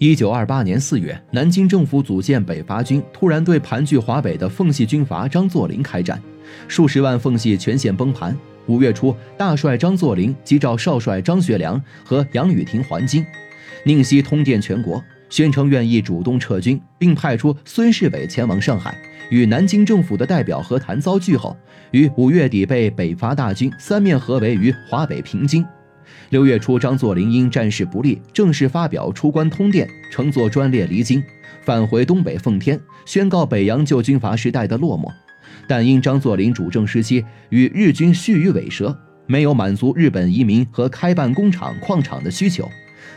一九二八年四月，南京政府组建北伐军，突然对盘踞华北的奉系军阀张作霖开战，数十万奉系全线崩盘。五月初，大帅张作霖急召少帅张学良和杨宇霆还京，宁西通电全国，宣称愿意主动撤军，并派出孙世伟前往上海，与南京政府的代表和谈遭拒后，于五月底被北伐大军三面合围于华北平津。六月初，张作霖因战事不利，正式发表出关通电，乘坐专列离京，返回东北奉天，宣告北洋旧军阀时代的落寞。但因张作霖主政时期与日军续于尾蛇，没有满足日本移民和开办工厂矿场的需求，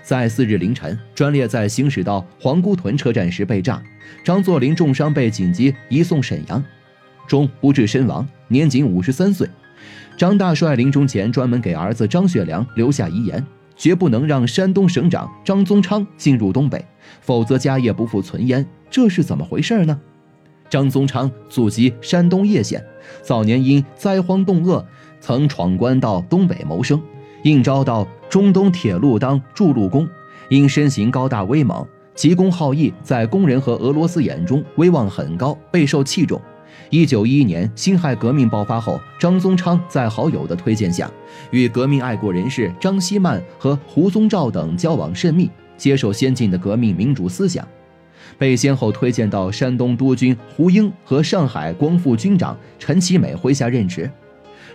在四日凌晨，专列在行驶到皇姑屯车站时被炸，张作霖重伤被紧急移送沈阳，终不治身亡，年仅五十三岁。张大帅临终前专门给儿子张学良留下遗言，绝不能让山东省长张宗昌进入东北，否则家业不复存焉。这是怎么回事呢？张宗昌祖籍山东叶县，早年因灾荒冻饿，曾闯关到东北谋生，应招到中东铁路当筑路工，因身形高大威猛，急公好义，在工人和俄罗斯眼中威望很高，备受器重。一九一一年辛亥革命爆发后，张宗昌在好友的推荐下，与革命爱国人士张希曼和胡宗照等交往甚密，接受先进的革命民主思想，被先后推荐到山东督军胡英和上海光复军长陈其美麾下任职。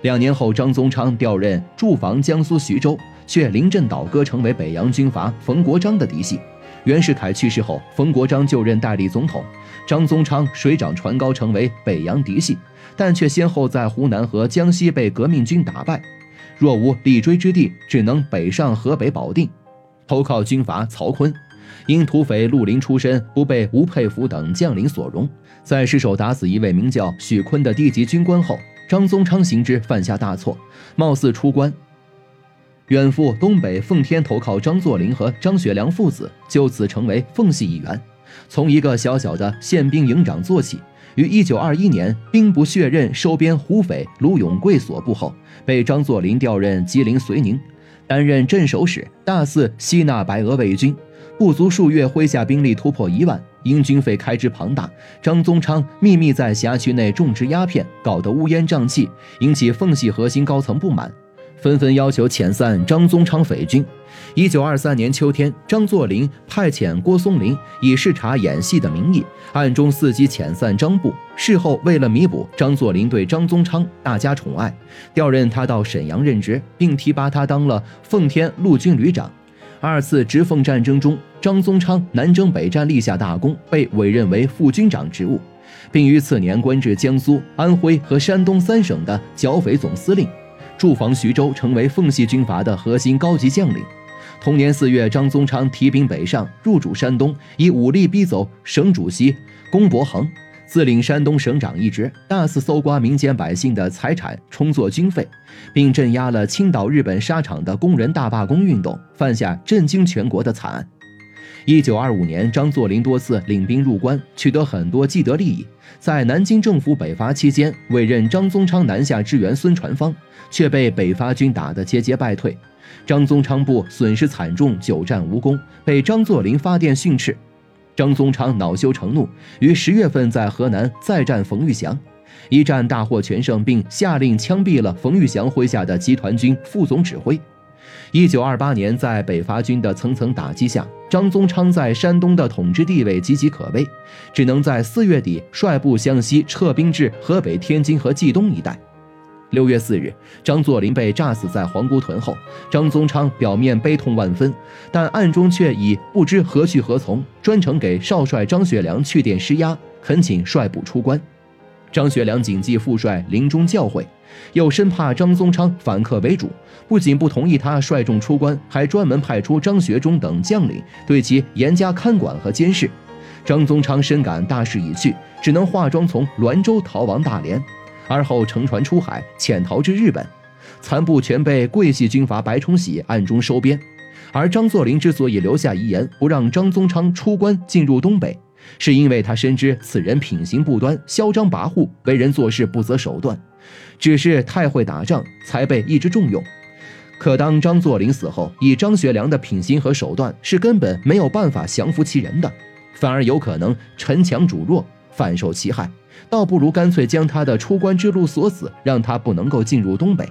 两年后，张宗昌调任驻防江苏徐州，却临阵倒戈，成为北洋军阀冯国璋的嫡系。袁世凯去世后，冯国璋就任代理总统，张宗昌水涨船高，成为北洋嫡系，但却先后在湖南和江西被革命军打败，若无立锥之地，只能北上河北保定，投靠军阀曹锟。因土匪绿林出身，不被吴佩孚等将领所容，在失手打死一位名叫许坤的低级军官后，张宗昌行之犯下大错，貌似出关。远赴东北奉天投靠张作霖和张学良父子，就此成为奉系一员。从一个小小的宪兵营长做起，于1921年兵不血刃收编胡匪卢永贵所部后，被张作霖调任吉林绥宁，担任镇守使，大肆吸纳白俄伪军。不足数月，麾下兵力突破一万。因军费开支庞大，张宗昌秘密在辖区内种植鸦片，搞得乌烟瘴气，引起奉系核心高层不满。纷纷要求遣散张宗昌匪军。一九二三年秋天，张作霖派遣郭松龄以视察演戏的名义，暗中伺机遣散张部。事后，为了弥补张作霖对张宗昌大加宠爱，调任他到沈阳任职，并提拔他当了奉天陆军旅长。二次直奉战争中，张宗昌南征北战立下大功，被委任为副军长职务，并于次年官至江苏、安徽和山东三省的剿匪总司令。驻防徐州，成为奉系军阀的核心高级将领。同年四月，张宗昌提兵北上，入主山东，以武力逼走省主席龚伯衡，自领山东省长一职，大肆搜刮民间百姓的财产，充作军费，并镇压了青岛日本纱厂的工人大罢工运动，犯下震惊全国的惨案。一九二五年，张作霖多次领兵入关，取得很多既得利益。在南京政府北伐期间，委任张宗昌南下支援孙传芳，却被北伐军打得节节败退。张宗昌部损失惨重，久战无功，被张作霖发电训斥。张宗昌恼羞成怒，于十月份在河南再战冯玉祥，一战大获全胜，并下令枪毙了冯玉祥麾下的集团军副总指挥。一九二八年，在北伐军的层层打击下，张宗昌在山东的统治地位岌岌可危，只能在四月底率部向西撤兵至河北天津和冀东一带。六月四日，张作霖被炸死在皇姑屯后，张宗昌表面悲痛万分，但暗中却以不知何去何从，专程给少帅张学良去电施压，恳请率部出关。张学良谨记父帅临终教诲，又生怕张宗昌反客为主，不仅不同意他率众出关，还专门派出张学忠等将领对其严加看管和监视。张宗昌深感大势已去，只能化妆从滦州逃亡大连，而后乘船出海潜逃至日本，残部全被桂系军阀白崇禧暗中收编。而张作霖之所以留下遗言，不让张宗昌出关进入东北。是因为他深知此人品行不端、嚣张跋扈，为人做事不择手段，只是太会打仗，才被一直重用。可当张作霖死后，以张学良的品行和手段，是根本没有办法降服其人的，反而有可能陈强主弱，反受其害。倒不如干脆将他的出关之路锁死，让他不能够进入东北。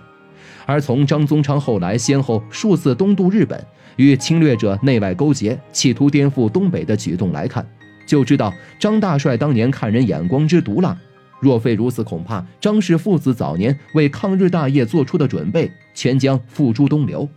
而从张宗昌后来先后数次东渡日本，与侵略者内外勾结，企图颠覆东北的举动来看，就知道张大帅当年看人眼光之毒辣。若非如此，恐怕张氏父子早年为抗日大业做出的准备，全将付诸东流。